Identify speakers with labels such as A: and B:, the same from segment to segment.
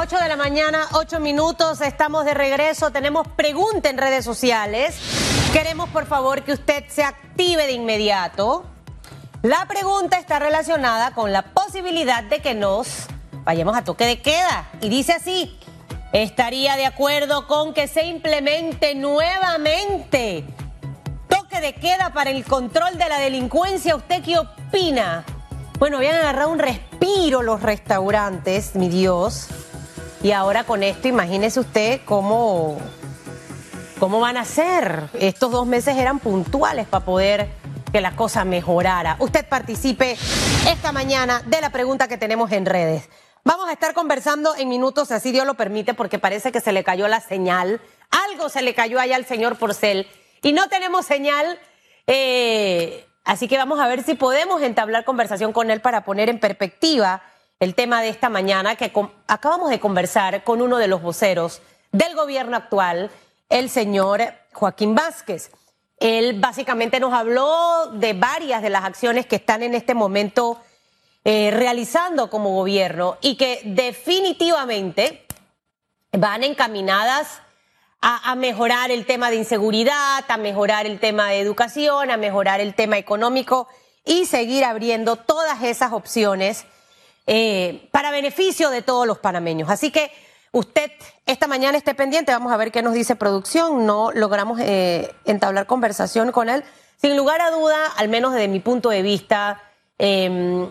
A: 8 de la mañana, 8 minutos, estamos de regreso, tenemos pregunta en redes sociales. Queremos por favor que usted se active de inmediato. La pregunta está relacionada con la posibilidad de que nos vayamos a toque de queda. Y dice así, ¿estaría de acuerdo con que se implemente nuevamente toque de queda para el control de la delincuencia? ¿Usted qué opina? Bueno, habían agarrado un respiro los restaurantes, mi Dios. Y ahora con esto, imagínese usted cómo, cómo van a ser. Estos dos meses eran puntuales para poder que la cosa mejorara. Usted participe esta mañana de la pregunta que tenemos en redes. Vamos a estar conversando en minutos, así Dios lo permite, porque parece que se le cayó la señal. Algo se le cayó allá al señor Porcel y no tenemos señal. Eh, así que vamos a ver si podemos entablar conversación con él para poner en perspectiva el tema de esta mañana, que acabamos de conversar con uno de los voceros del gobierno actual, el señor Joaquín Vázquez. Él básicamente nos habló de varias de las acciones que están en este momento eh, realizando como gobierno y que definitivamente van encaminadas a, a, mejorar el tema de inseguridad, a mejorar el tema de educación, a mejorar el tema económico y seguir abriendo todas esas opciones eh, para beneficio de todos los panameños. Así que usted esta mañana esté pendiente, vamos a ver qué nos dice producción. No logramos eh, entablar conversación con él. Sin lugar a duda, al menos desde mi punto de vista, eh,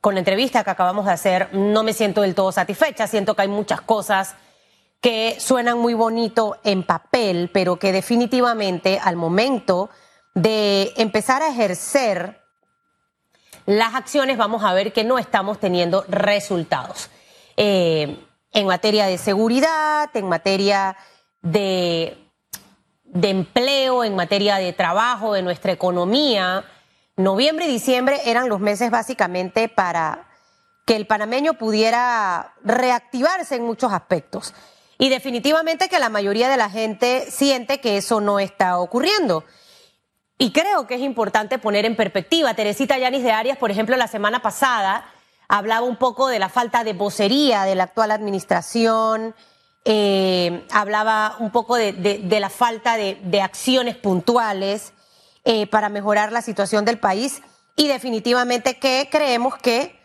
A: con la entrevista que acabamos de hacer, no me siento del todo satisfecha. Siento que hay muchas cosas que suenan muy bonito en papel, pero que definitivamente al momento de empezar a ejercer las acciones vamos a ver que no estamos teniendo resultados. Eh, en materia de seguridad, en materia de, de empleo, en materia de trabajo, de nuestra economía. Noviembre y diciembre eran los meses básicamente para que el panameño pudiera reactivarse en muchos aspectos. Y definitivamente que la mayoría de la gente siente que eso no está ocurriendo. Y creo que es importante poner en perspectiva. Teresita Yanis de Arias, por ejemplo, la semana pasada hablaba un poco de la falta de vocería de la actual administración, eh, hablaba un poco de, la falta de, acciones puntuales eh, para mejorar la situación del país y definitivamente que creemos que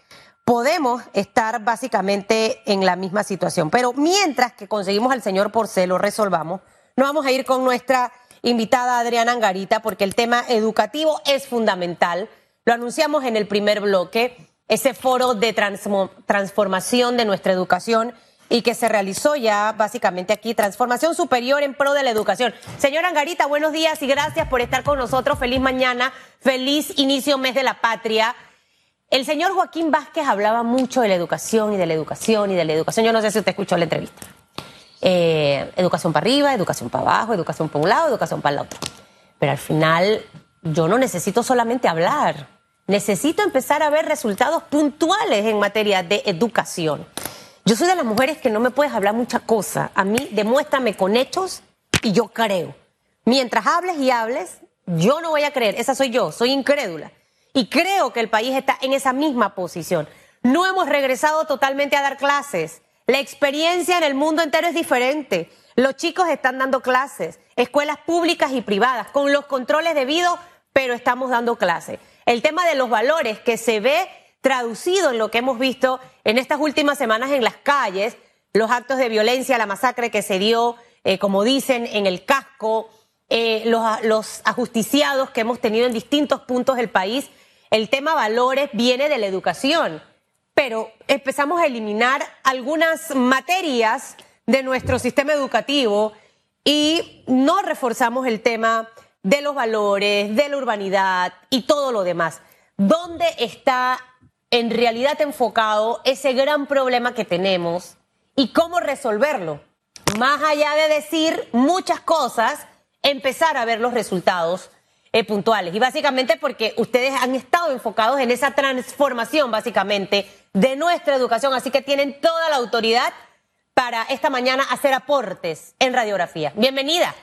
A: podemos estar básicamente en la misma situación. Pero mientras que conseguimos al señor Porcelo, resolvamos, nos vamos a ir con nuestra invitada Adriana Angarita porque el tema educativo es fundamental. Lo anunciamos en el primer bloque, ese foro de transformación de nuestra educación y que se realizó ya básicamente aquí, transformación superior en pro de la educación. Señora Angarita, buenos días y gracias por estar con nosotros. Feliz mañana, feliz inicio mes de la patria. El señor Joaquín Vázquez hablaba mucho de la educación y de la educación y de la educación. Yo no sé si usted escuchó la entrevista. Eh, educación para arriba, educación para abajo, educación para un lado, educación para el otro. Pero al final yo no necesito solamente hablar, necesito empezar a ver resultados puntuales en materia de educación. Yo soy de las mujeres que no me puedes hablar mucha cosa. A mí demuéstrame con hechos y yo creo. Mientras hables y hables, yo no voy a creer. Esa soy yo, soy incrédula. Y creo que el país está en esa misma posición. No hemos regresado totalmente a dar clases. La experiencia en el mundo entero es diferente. Los chicos están dando clases, escuelas públicas y privadas, con los controles debidos, pero estamos dando clases. El tema de los valores que se ve traducido en lo que hemos visto en estas últimas semanas en las calles, los actos de violencia, la masacre que se dio, eh, como dicen, en el casco, eh, los, los ajusticiados que hemos tenido en distintos puntos del país. El tema valores viene de la educación pero empezamos a eliminar algunas materias de nuestro sistema educativo y no reforzamos el tema de los valores, de la urbanidad y todo lo demás. ¿Dónde está en realidad enfocado ese gran problema que tenemos y cómo resolverlo? Más allá de decir muchas cosas, empezar a ver los resultados eh, puntuales. Y básicamente porque ustedes han estado enfocados en esa transformación, básicamente, de nuestra educación. Así que tienen toda la autoridad para esta mañana hacer aportes en radiografía. Bienvenida.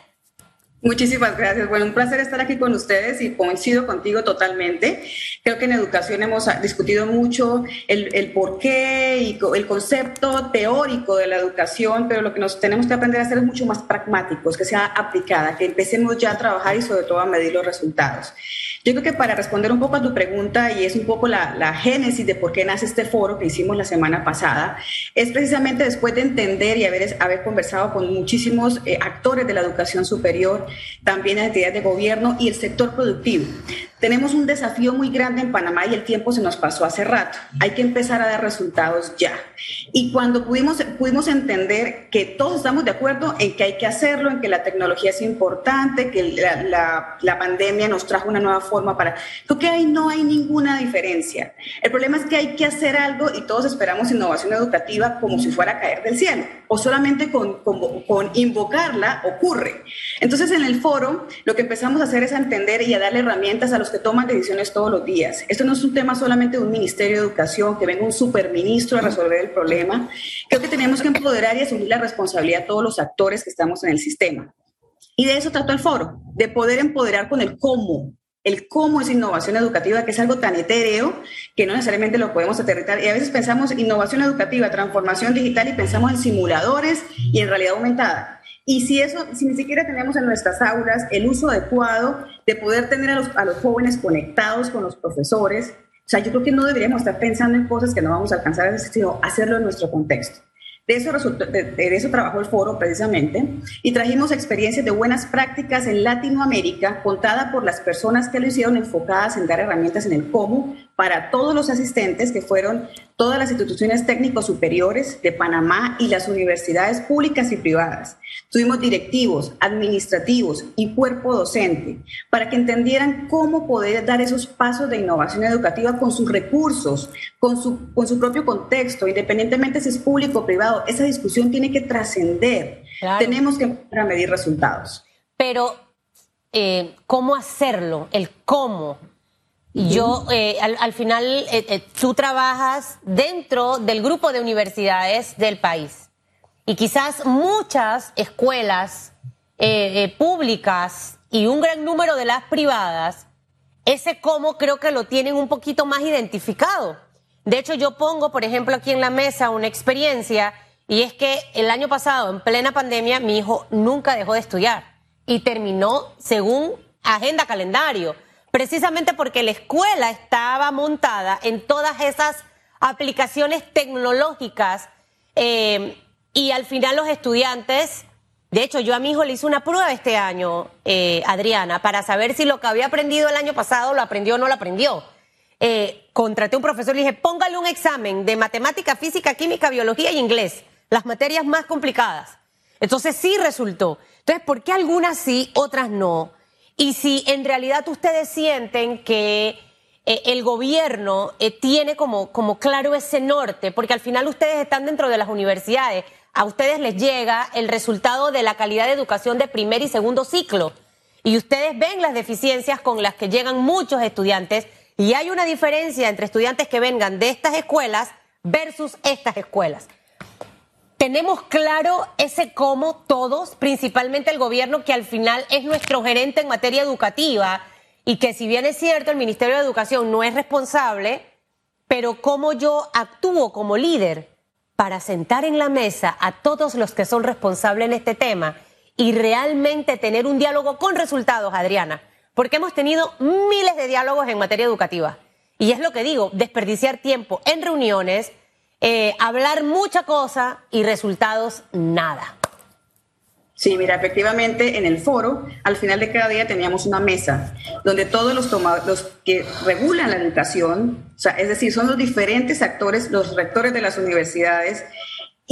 B: Muchísimas gracias. Bueno, un placer estar aquí con ustedes y coincido contigo totalmente. Creo que en educación hemos discutido mucho el, el por qué y el concepto teórico de la educación, pero lo que nos tenemos que aprender a hacer es mucho más pragmáticos, que sea aplicada, que empecemos ya a trabajar y sobre todo a medir los resultados. Yo creo que para responder un poco a tu pregunta, y es un poco la, génesis de por qué nace este foro que hicimos la semana pasada, es precisamente después de entender y haber, haber conversado con muchísimos eh, actores de la educación superior, también entidades de gobierno y el sector productivo. Tenemos un desafío muy grande en Panamá y el tiempo se nos pasó hace rato. Hay que empezar a dar resultados ya. Y cuando pudimos, pudimos entender que todos estamos de acuerdo en que hay que hacerlo, en que la tecnología es importante, que la, la, la pandemia nos trajo una nueva forma para... Creo que ahí no hay ninguna diferencia. El problema es que hay que hacer algo y todos esperamos innovación educativa como si fuera a caer del cielo o solamente con, con, con invocarla ocurre. Entonces en el foro lo que empezamos a hacer es a entender y a darle herramientas a los que toman decisiones todos los días. Esto no es un tema solamente de un Ministerio de Educación, que venga un superministro a resolver el problema. Creo que tenemos que empoderar y asumir la responsabilidad de todos los actores que estamos en el sistema. Y de eso trató el foro, de poder empoderar con el cómo, el cómo es innovación educativa, que es algo tan etéreo que no necesariamente lo podemos aterrizar. Y a veces pensamos innovación educativa, transformación digital y pensamos en simuladores y en realidad aumentada. Y si eso, si ni siquiera tenemos en nuestras aulas el uso adecuado de poder tener a los, a los jóvenes conectados con los profesores, o sea, yo creo que no deberíamos estar pensando en cosas que no vamos a alcanzar, sino hacerlo en nuestro contexto. De eso, de, eso trabajó el foro precisamente y trajimos experiencias de buenas prácticas en Latinoamérica contada por las personas que lo hicieron enfocadas en dar herramientas en el cómo para todos los asistentes que fueron todas las instituciones técnicos superiores de Panamá y las universidades públicas y privadas. Tuvimos directivos, administrativos y cuerpo docente para que entendieran cómo poder dar esos pasos de innovación educativa con sus recursos, con su, con su propio contexto, independientemente si es público o privado. Esa discusión tiene que trascender. Tenemos que empezar a medir resultados.
A: Pero, eh, ¿cómo hacerlo? El cómo yo, eh, al, final, eh, eh, tú trabajas dentro del grupo de universidades del país. Y quizás muchas escuelas públicas y un gran número de las privadas, ese cómo creo que lo tienen un poquito más identificado. De hecho, yo pongo, por ejemplo, aquí en la mesa una experiencia y es que el año pasado, en plena pandemia, mi hijo nunca dejó de estudiar y terminó según agenda calendario precisamente porque la escuela estaba montada en todas esas aplicaciones tecnológicas eh, y al final los estudiantes, de hecho yo a mi hijo le hice una prueba este año, eh, Adriana, para saber si lo que había aprendido el año pasado lo aprendió o no lo aprendió. Eh, contraté un profesor y le dije, póngale un examen de matemática, física, química, biología y inglés, las materias más complicadas. Entonces sí resultó. Entonces, ¿por qué algunas sí, otras no? Y si en realidad ustedes sienten que eh, el gobierno eh, tiene como, como claro ese norte, porque al final ustedes están dentro de las universidades, a ustedes les llega el resultado de la calidad de educación de primer y segundo ciclo. Y ustedes ven las deficiencias con las que llegan muchos estudiantes y hay una diferencia entre estudiantes que vengan de estas escuelas versus estas escuelas. Tenemos claro ese cómo todos, principalmente el gobierno, que al final es nuestro gerente en materia educativa y que si bien es cierto el Ministerio de Educación no es responsable, pero cómo yo actúo como líder para sentar en la mesa a todos los que son responsables en este tema y realmente tener un diálogo con resultados, Adriana, porque hemos tenido miles de diálogos en materia educativa. Y es lo que digo, desperdiciar tiempo en reuniones, eh, hablar mucha cosa y resultados nada.
B: Sí, mira, efectivamente en el foro, al final de cada día teníamos una mesa donde todos los, los que regulan la educación, o sea, es decir, son los diferentes actores, los rectores de las universidades,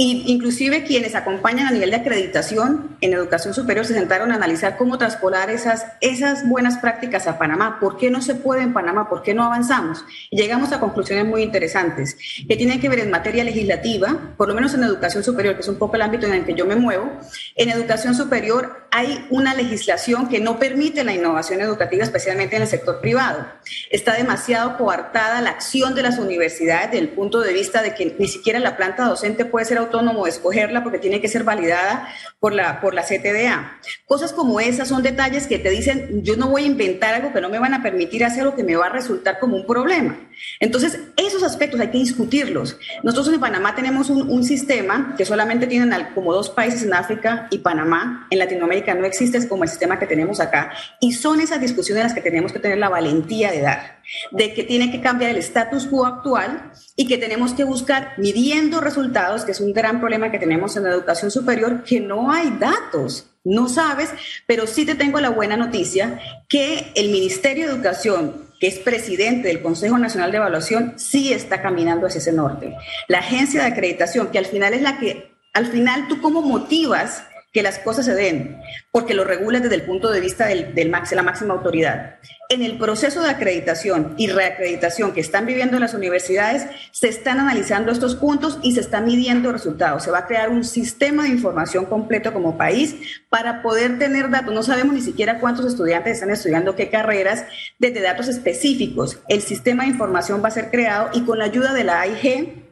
B: inclusive quienes acompañan a nivel de acreditación en educación superior se sentaron a analizar cómo traspolar esas, esas buenas prácticas a Panamá. ¿Por qué no se puede en Panamá? ¿Por qué no avanzamos? Y llegamos a conclusiones muy interesantes que tienen que ver en materia legislativa, por lo menos en educación superior, que es un poco el ámbito en el que yo me muevo. En educación superior hay una legislación que no permite la innovación educativa, especialmente en el sector privado. Está demasiado coartada la acción de las universidades desde el punto de vista de que ni siquiera la planta docente puede ser autónomo escogerla porque tiene que ser validada por la, por la CTDA. Cosas como esas son detalles que te dicen, yo no voy a inventar algo que no me van a permitir hacer o que me va a resultar como un problema. Entonces, esos aspectos hay que discutirlos. Nosotros en Panamá tenemos un, un sistema que solamente tienen como dos países en África y Panamá. En Latinoamérica no existe como el sistema que tenemos acá. Y son esas discusiones las que tenemos que tener la valentía de dar, de que tiene que cambiar el status quo actual y que tenemos que buscar midiendo resultados, que es un gran problema que tenemos en la educación superior, que no hay datos. No sabes, pero sí te tengo la buena noticia que el Ministerio de Educación que es presidente del Consejo Nacional de Evaluación, sí está caminando hacia ese norte. La agencia de acreditación, que al final es la que, al final tú cómo motivas que las cosas se den, porque lo regulas desde el punto de vista del, del max, la máxima autoridad. En el proceso de acreditación y reacreditación que están viviendo las universidades, se están analizando estos puntos y se están midiendo resultados. Se va a crear un sistema de información completo como país para poder tener datos. No sabemos ni siquiera cuántos estudiantes están estudiando qué carreras, desde datos específicos. El sistema de información va a ser creado y con la ayuda de la AIG,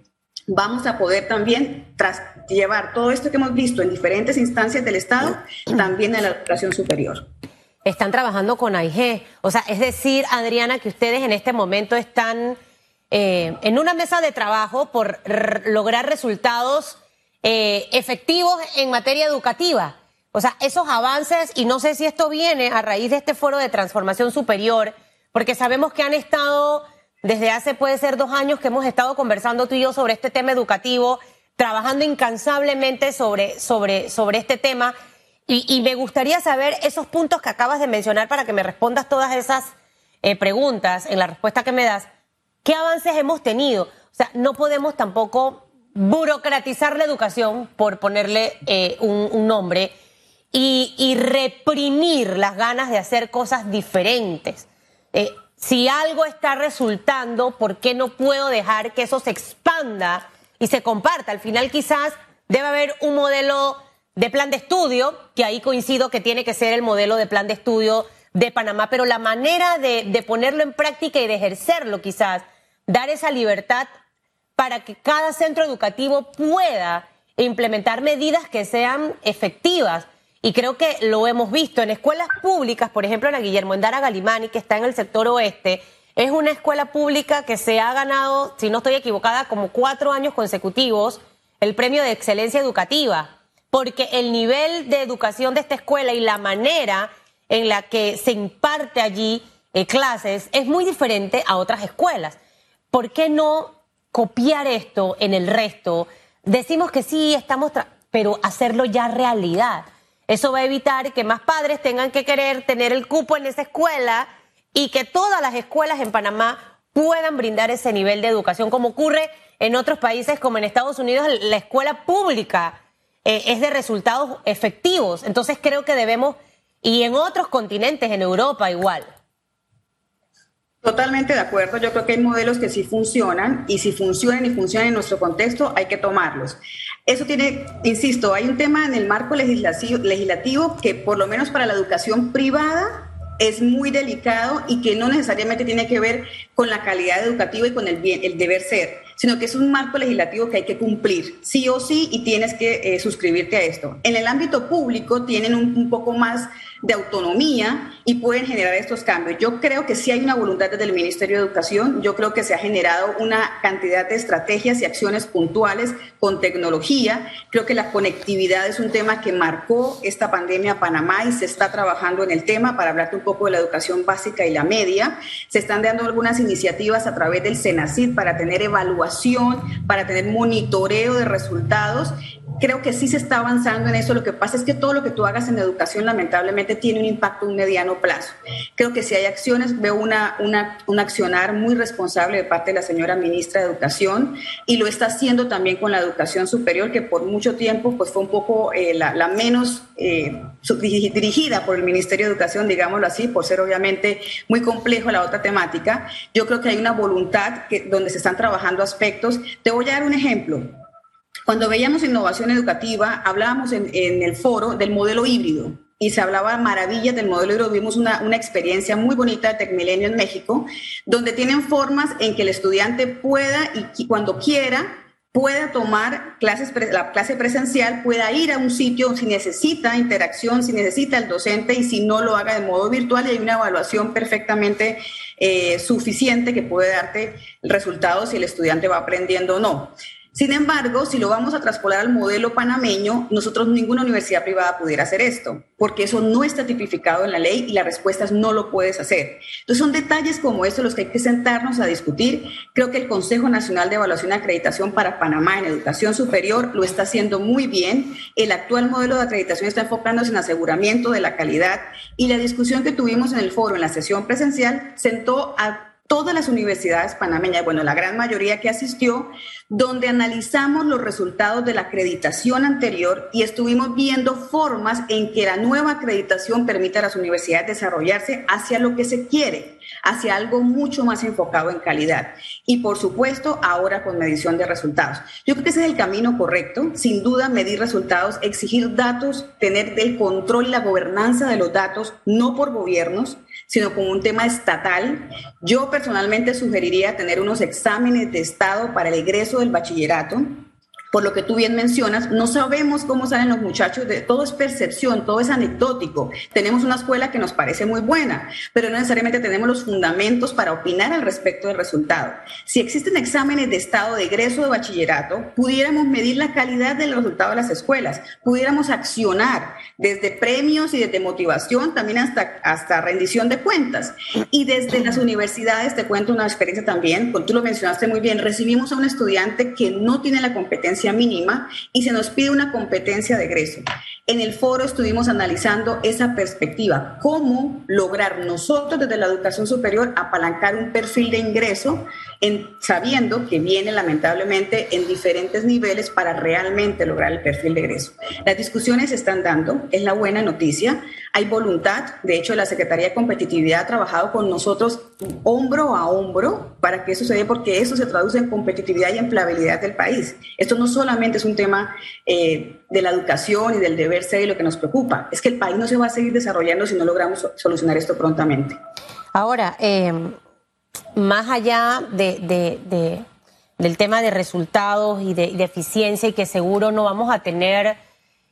B: vamos a poder también tras llevar todo esto que hemos visto en diferentes instancias del Estado también a la educación superior.
A: Están trabajando con AIG. O sea, es decir, Adriana, que ustedes en este momento están eh, en una mesa de trabajo por lograr resultados eh, efectivos en materia educativa. O sea, esos avances, y no sé si esto viene a raíz de este foro de transformación superior, porque sabemos que han estado desde hace puede ser dos años que hemos estado conversando tú y yo sobre este tema educativo, trabajando incansablemente sobre, sobre, sobre este tema. Y, me gustaría saber esos puntos que acabas de mencionar para que me respondas todas esas eh, preguntas en la respuesta que me das. ¿Qué avances hemos tenido? O sea, no podemos tampoco burocratizar la educación, por ponerle eh, un, nombre, y, reprimir las ganas de hacer cosas diferentes. Eh, si algo está resultando, ¿por qué no puedo dejar que eso se expanda y se comparta? Al final quizás debe haber un modelo de plan de estudio, que ahí coincido que tiene que ser el modelo de plan de estudio de Panamá, pero la manera de, ponerlo en práctica y de ejercerlo quizás, dar esa libertad para que cada centro educativo pueda implementar medidas que sean efectivas y creo que lo hemos visto en escuelas públicas, por ejemplo, la Guillermo Endara Galimani, que está en el sector oeste, es una escuela pública que se ha ganado, si no estoy equivocada, como cuatro años consecutivos el premio de excelencia educativa, porque el nivel de educación de esta escuela y la manera en la que se imparte allí eh, clases es muy diferente a otras escuelas. ¿Por qué no copiar esto en el resto? Decimos que sí, estamos, pero hacerlo ya realidad. Eso va a evitar que más padres tengan que querer tener el cupo en esa escuela y que todas las escuelas en Panamá puedan brindar ese nivel de educación, como ocurre en otros países como en Estados Unidos, la escuela pública eh, es de resultados efectivos. Entonces creo que debemos, y en otros continentes, en Europa igual.
B: Totalmente de acuerdo. Yo creo que hay modelos que sí funcionan y si funcionan y funcionan en nuestro contexto, hay que tomarlos. Eso tiene, insisto, hay un tema en el marco legislativo, legislativo que por lo menos para la educación privada es muy delicado y que no necesariamente tiene que ver con la calidad educativa y con el, bien, el deber ser, sino que es un marco legislativo que hay que cumplir, sí o sí, y tienes que eh, suscribirte a esto. En el ámbito público tienen un, un poco más de autonomía y pueden generar estos cambios. Yo creo que sí hay una voluntad desde el Ministerio de Educación, yo creo que se ha generado una cantidad de estrategias y acciones puntuales con tecnología. Creo que la conectividad es un tema que marcó esta pandemia a Panamá y se está trabajando en el tema para hablarte un poco de la educación básica y la media. Se están dando algunas iniciativas a través del SENACID para tener evaluación, para tener monitoreo de resultados creo que sí se está avanzando en eso. Lo que pasa es que todo lo que tú hagas en educación lamentablemente tiene un impacto a un mediano plazo. Creo que si hay acciones, veo una, una, un accionar muy responsable de parte de la señora ministra de Educación y lo está haciendo también con la educación superior, que por mucho tiempo pues, fue un poco eh, la, la, menos eh, dirigida por el Ministerio de Educación, digámoslo así, por ser obviamente muy complejo la otra temática. Yo creo que hay una voluntad que, donde se están trabajando aspectos. Te voy a dar un ejemplo. Cuando veíamos innovación educativa, hablábamos en, el foro del modelo híbrido. y se hablaba maravillas del modelo híbrido. Vimos una, una experiencia muy bonita de Tecmilenio en México, donde tienen formas en que el estudiante pueda y cuando quiera pueda tomar clases, la clase presencial, pueda ir a un sitio si necesita interacción, si necesita el docente y si no lo haga de modo virtual y hay una evaluación perfectamente eh, suficiente que puede darte resultados si el estudiante va aprendiendo o no. Sin embargo, si lo vamos a traspolar al modelo panameño, nosotros ninguna universidad privada pudiera hacer esto, porque eso no está tipificado en la ley y la respuesta es no lo puedes hacer. Entonces son detalles como estos los que hay que sentarnos a discutir. Creo que el Consejo Nacional de Evaluación y Acreditación para Panamá en Educación Superior lo está haciendo muy bien. El actual modelo de acreditación está enfocándose en aseguramiento de la calidad y la discusión que tuvimos en el foro en la sesión presencial sentó a todas las universidades panameñas, bueno, la gran mayoría que asistió, donde analizamos los resultados de la acreditación anterior y estuvimos viendo formas en que la nueva acreditación permite a las universidades desarrollarse hacia lo que se quiere, hacia algo mucho más enfocado en calidad. Y por supuesto, ahora con medición de resultados. Yo creo que ese es el camino correcto, sin duda, medir resultados, exigir datos, tener el control y la gobernanza de los datos, no por gobiernos, sino como un tema estatal. Yo personalmente sugeriría tener unos exámenes de estado para el egreso del bachillerato por lo que tú bien mencionas, no sabemos cómo salen los muchachos, de, todo es percepción, todo es anecdótico. Tenemos una escuela que nos parece muy buena, pero no necesariamente tenemos los fundamentos para opinar al respecto del resultado. Si existen exámenes de estado de egreso de bachillerato, pudiéramos medir la calidad del resultado de las escuelas, pudiéramos accionar desde premios y desde motivación, también hasta, hasta rendición de cuentas. Y desde las universidades, te cuento una experiencia también, tú lo mencionaste muy bien, recibimos a un estudiante que no tiene la competencia mínima y se nos pide una competencia de egreso. En el foro estuvimos analizando esa perspectiva, cómo lograr nosotros desde la educación superior apalancar un perfil de ingreso en, sabiendo que viene lamentablemente en diferentes niveles para realmente lograr el perfil de egreso. Las discusiones se están dando, es la buena noticia, hay voluntad, de hecho la Secretaría de Competitividad ha trabajado con nosotros hombro a hombro para que eso se dé, porque eso se traduce en competitividad y empleabilidad del país. Esto no solamente es un tema eh, de la educación y del deber ser y lo que nos preocupa, es que el país no se va a seguir desarrollando si no logramos solucionar esto prontamente.
A: Ahora, eh, más allá de, del tema de resultados y de, de, eficiencia y que seguro no vamos a tener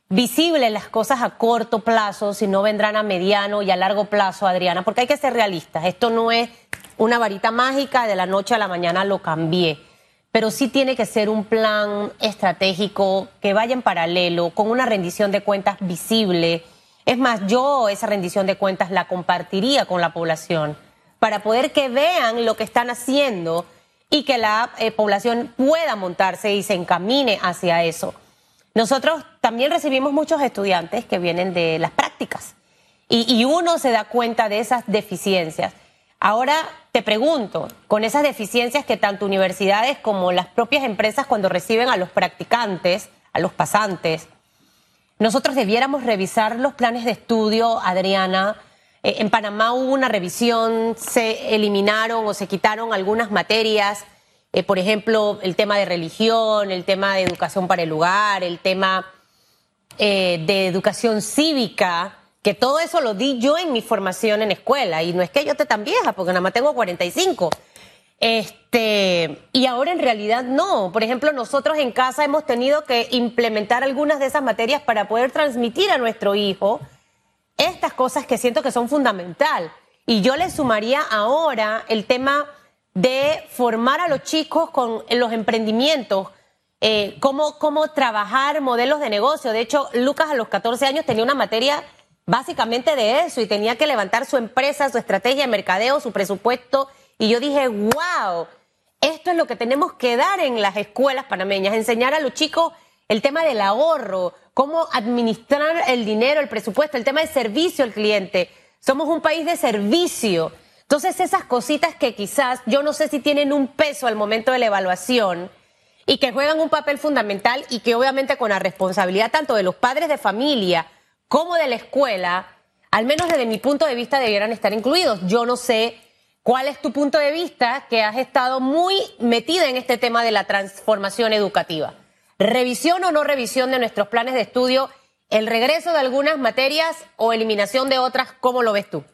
A: visibles las cosas a corto plazo, sino vendrán a mediano y a largo plazo, Adriana, porque hay que ser realistas. Esto no es una varita mágica, de la noche a la mañana lo cambié, pero sí tiene que ser un plan estratégico que vaya en paralelo, con una rendición de cuentas visible. Es más, yo esa rendición de cuentas la compartiría con la población para poder que vean lo que están haciendo y que la eh, población pueda montarse y se encamine hacia eso. Nosotros también recibimos muchos estudiantes que vienen de las prácticas y, uno se da cuenta de esas deficiencias. Ahora te pregunto, con esas deficiencias que tanto universidades como las propias empresas cuando reciben a los practicantes, a los pasantes, nosotros debiéramos revisar los planes de estudio, Adriana, eh, en Panamá hubo una revisión, se eliminaron o se quitaron algunas materias, eh, por ejemplo, el tema de religión, el tema de educación para el lugar, el tema eh, de educación cívica, que todo eso lo di yo en mi formación en escuela, y no es que yo esté tan vieja, porque nada más tengo 45. Este, y ahora en realidad no. Por ejemplo, nosotros en casa hemos tenido que implementar algunas de esas materias para poder transmitir a nuestro hijo estas cosas que siento que son fundamental. Y yo le sumaría ahora el tema de formar a los chicos con los emprendimientos, eh, cómo, cómo trabajar modelos de negocio. De hecho, Lucas a los 14 años tenía una materia básicamente de eso y tenía que levantar su empresa, su estrategia de mercadeo, su presupuesto. Y yo dije, wow, esto es lo que tenemos que dar en las escuelas panameñas, enseñar a los chicos el tema del ahorro, cómo administrar el dinero, el presupuesto, el tema del servicio al cliente. Somos un país de servicio. Entonces esas cositas que quizás yo no sé si tienen un peso al momento de la evaluación y que juegan un papel fundamental y que obviamente con la responsabilidad tanto de los padres de familia como de la escuela, al menos desde mi punto de vista debieran estar incluidos. Yo no sé cuál es tu punto de vista que has estado muy metida en este tema de la transformación educativa revisión o no revisión de nuestros planes de estudio ¿El regreso de algunas materias o eliminación de otras? ¿Cómo lo ves tú?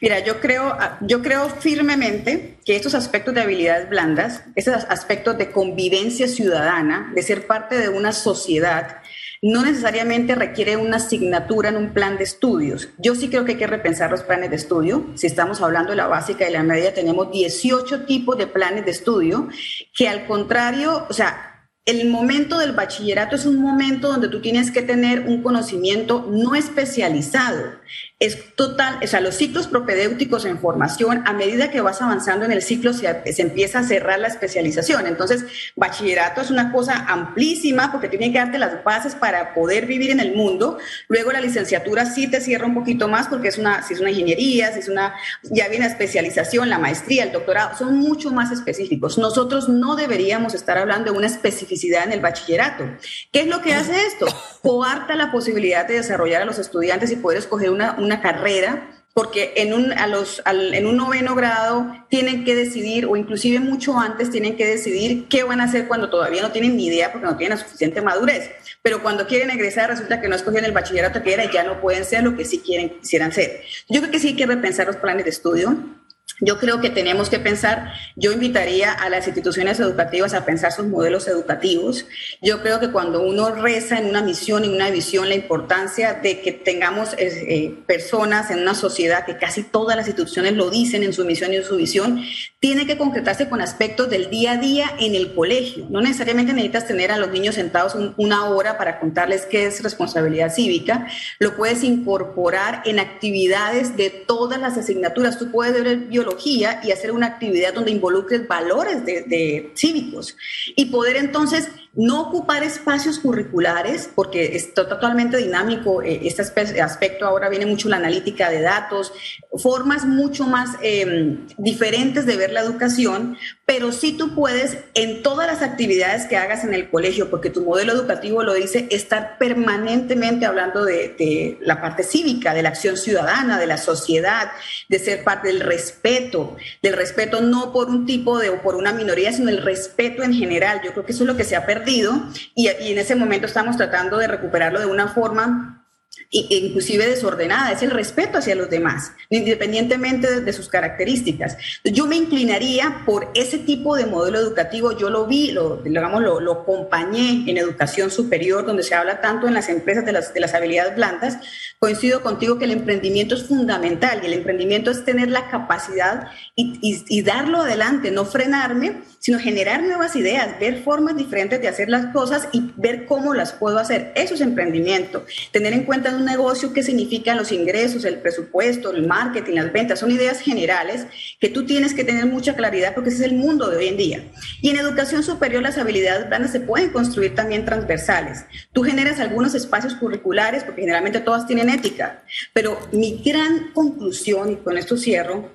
B: Mira, yo creo, yo creo firmemente que estos aspectos de habilidades blandas, esos aspectos de convivencia ciudadana, de ser parte de una sociedad, no necesariamente requiere una asignatura en un plan de estudios. Yo sí creo que hay que repensar los planes de estudio. Si estamos hablando de la básica y la media, tenemos 18 tipos de planes de estudio que al contrario, o sea, el momento del bachillerato es un momento donde tú tienes que tener un conocimiento no especializado es total, o sea, los ciclos propedéuticos en formación, a medida que vas avanzando en el ciclo, se, empieza a cerrar la especialización. Entonces, bachillerato es una cosa amplísima porque tiene que darte las bases para poder vivir en el mundo. Luego la licenciatura sí te cierra un poquito más porque es una, si es una ingeniería, si es una, ya viene la especialización, la maestría, el doctorado, son mucho más específicos. Nosotros no deberíamos estar hablando de una especificidad en el bachillerato. ¿Qué es lo que hace esto? Coarta la posibilidad de desarrollar a los estudiantes y poder escoger una una carrera, porque en un, a los, en un noveno grado tienen que decidir, o inclusive mucho antes tienen que decidir qué van a hacer cuando todavía no tienen ni idea porque no tienen la suficiente madurez. Pero cuando quieren egresar resulta que no escogieron el bachillerato que era y ya no pueden ser lo que sí quieren, quisieran ser. Yo creo que sí hay que repensar los planes de estudio yo creo que tenemos que pensar, yo invitaría a las instituciones educativas a pensar sus modelos educativos. Yo creo que cuando uno reza en una misión, en una visión, la importancia de que tengamos eh, personas en una sociedad, que casi todas las instituciones lo dicen en su misión y en su visión, tiene que concretarse con aspectos del día a día en el colegio. No necesariamente necesitas tener a los niños sentados una hora para contarles qué es responsabilidad cívica. Lo puedes incorporar en actividades de todas las asignaturas. Tú puedes ver el biología y hacer una actividad donde involucres valores de, cívicos. Y poder entonces no ocupar espacios curriculares, porque está totalmente dinámico eh, este aspecto, ahora viene mucho la analítica de datos, formas mucho más em, diferentes de ver la educación, pero sí tú puedes en todas las actividades que hagas en el colegio, porque tu modelo educativo lo dice, estar permanentemente hablando de, de la parte cívica, de la acción ciudadana, de la sociedad, de ser parte del respeto, del respeto no por un tipo de o por una minoría, sino el respeto en general. Yo creo que eso es lo que se ha perdido y, en ese momento estamos tratando de recuperarlo de una forma inclusive desordenada, es el respeto hacia los demás, independientemente de, sus características. Yo me inclinaría por ese tipo de modelo educativo, yo lo vi, lo, digamos, lo, lo acompañé en educación superior, donde se habla tanto en las empresas de las, de las habilidades blandas, coincido contigo que el emprendimiento es fundamental y el emprendimiento es tener la capacidad y, y, darlo adelante, no frenarme, sino generar nuevas ideas, ver formas diferentes de hacer las cosas y ver cómo las puedo hacer. Eso es emprendimiento. Tener en cuenta un negocio qué significan los ingresos, el presupuesto, el marketing, las ventas. Son ideas generales que tú tienes que tener mucha claridad porque ese es el mundo de hoy en día. Y en educación superior las habilidades blandas se pueden construir también transversales. Tú generas algunos espacios curriculares porque generalmente todas tienen ética. Pero mi gran conclusión, y con esto cierro,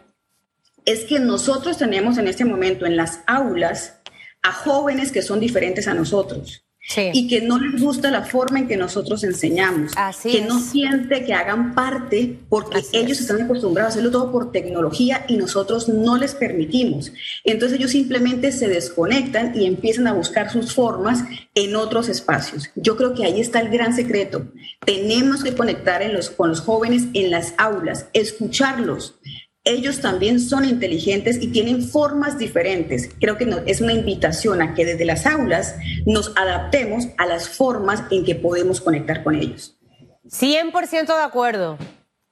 B: es que nosotros tenemos en este momento en las aulas a jóvenes que son diferentes a nosotros y que no les gusta la forma en que nosotros enseñamos, que no siente que hagan parte porque ellos están acostumbrados a hacerlo todo por tecnología y nosotros no les permitimos. Entonces ellos simplemente se desconectan y empiezan a buscar sus formas en otros espacios. Yo creo que ahí está el gran secreto. Tenemos que conectar en los, con los jóvenes en las aulas, escucharlos, ellos también son inteligentes y tienen formas diferentes. Creo que es una invitación a que desde las aulas nos adaptemos a las formas en que podemos conectar con ellos.
A: 100% de acuerdo.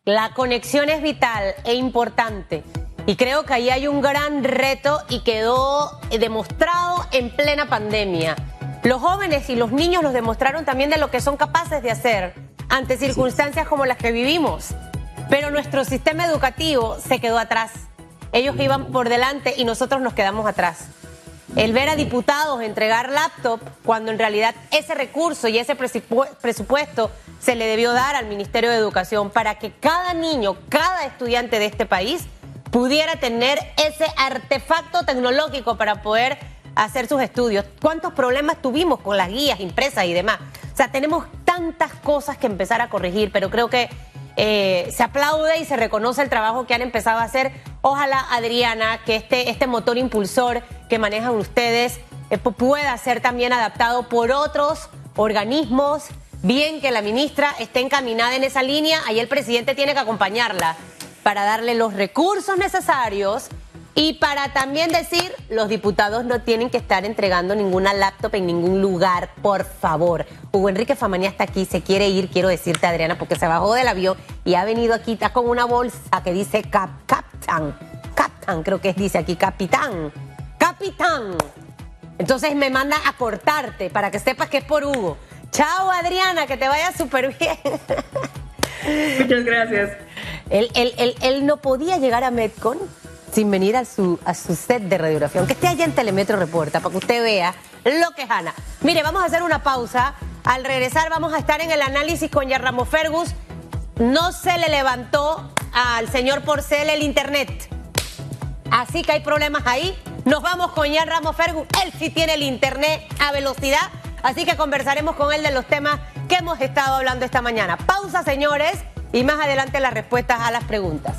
A: La conexión es vital e importante. Y creo que ahí hay un gran reto y quedó demostrado en plena pandemia. Los jóvenes y los niños nos demostraron también de lo que son capaces de hacer ante circunstancias como las que vivimos. Pero nuestro sistema educativo se quedó atrás. Ellos iban por delante y nosotros nos quedamos atrás. El ver a diputados entregar laptop cuando en realidad ese recurso y ese presupuesto se le debió dar al Ministerio de Educación para que cada niño, cada estudiante de este país pudiera tener ese artefacto tecnológico para poder hacer sus estudios. ¿Cuántos problemas tuvimos con las guías impresas y demás? O sea, tenemos tantas cosas que empezar a corregir, pero creo que eh, se aplaude y se reconoce el trabajo que han empezado a hacer. Ojalá, Adriana, que este, este motor impulsor que manejan ustedes eh, pueda ser también adaptado por otros organismos bien que la ministra esté encaminada en esa línea, ahí el presidente tiene que acompañarla para darle los recursos necesarios y para también decir, los diputados no tienen que estar entregando ninguna laptop en ningún lugar, por favor. Hugo Enrique Famanía está aquí, se quiere ir, quiero decirte, Adriana, porque se bajó del avión y ha venido aquí, está con una bolsa que dice Cap, Captain, Captain, creo que dice aquí, Capitán, Capitán. Entonces me manda a cortarte para que sepas que es por Hugo. Chao, Adriana, que te vaya súper bien.
B: Muchas gracias.
A: Él, él, él, no podía llegar a Metcon sin venir a su, a su set de radiografía. Aunque esté allá en Telemetro Reporta, para que usted vea lo que es Ana. Mire, vamos a hacer una pausa. Al regresar vamos a estar en el análisis con Yarramo Fergus. No se le levantó al señor Porcel el internet. Así que hay problemas ahí. Nos vamos con Jan Ramos Fergus. Él sí tiene el internet a velocidad. Así que conversaremos con él de los temas que hemos estado hablando esta mañana. Pausa, señores, y más adelante las respuestas a las preguntas.